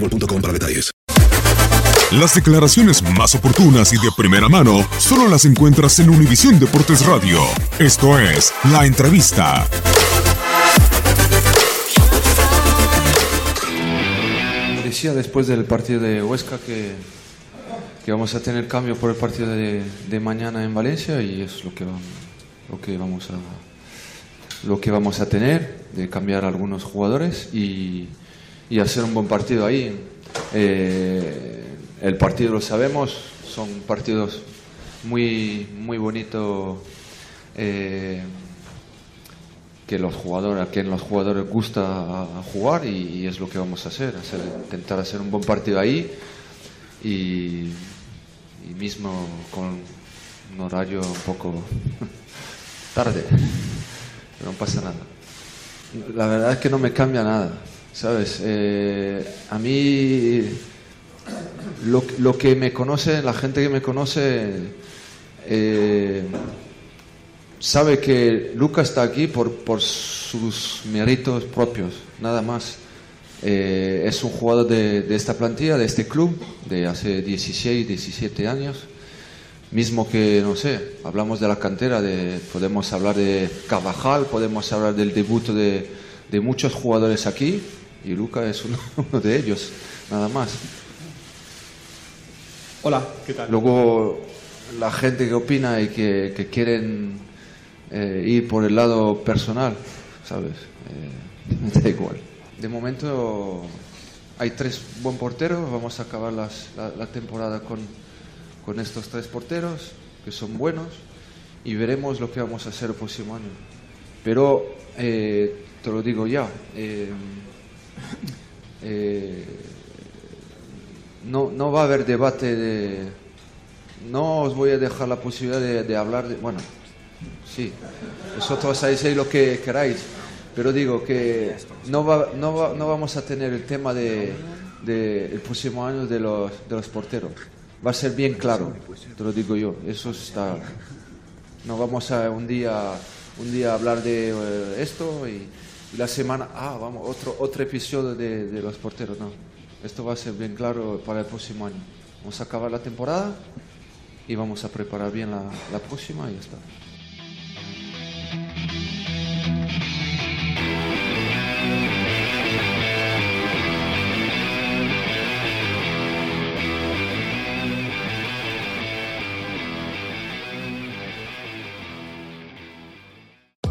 boostmobile.com para detalles. Las declaraciones más oportunas y de primera mano solo las encuentras en Univisión Deportes Radio. Esto es La Entrevista. Decía después del partido de Huesca que, que vamos a tener cambio por el partido de, mañana en Valencia y es lo que, lo que vamos a lo que vamos a tener, de cambiar algunos jugadores y, y hacer un buen partido ahí. Eh, el partido lo sabemos, son partidos muy, muy bonitos eh, que los jugadores, a quien los jugadores gusta jugar y, es lo que vamos a hacer, hacer, intentar hacer un buen partido ahí y, y mismo con un horario un poco tarde, pero no pasa nada. La verdad es que no me cambia nada, ¿sabes? Eh, a mí lo, que me conoce, la gente que me conoce, eh, sabe que Lucas está aquí por, por sus méritos propios, nada más. Eh, es un jugador de, de esta plantilla, de este club, de hace 16, 17 años. Mismo que, no sé, hablamos de la cantera, de, podemos hablar de Carvajal, podemos hablar del debut de, de muchos jugadores aquí, y Lucas es uno, uno de ellos, nada más. Hola, ¿qué tal? Luego, la gente que opina y que, que quieren eh, ir por el lado personal, ¿sabes? Eh, me da igual. De momento hay tres buen porteros, vamos a acabar las- la, la temporada con, con estos tres porteros, que son buenos, y veremos lo que vamos a hacer el próximo año. Pero, eh, te lo digo ya, eh, no, no va a haber debate de... No os voy a dejar la posibilidad de, hablar de... Bueno, sí, vosotros hacéis lo que queráis, pero digo que no, va, no, va- no vamos a tener el tema de, de próximo año de los, de los porteros. Va a ser bien claro, te lo digo yo, eso está... No vamos a un día, un día hablar de eh, esto y, la semana, ah, vamos, otro, otro episodio de, de los porteros, no. Esto va a ser bien claro para el próximo año. Vamos a acabar la temporada y vamos a preparar bien la, la próxima y ya está.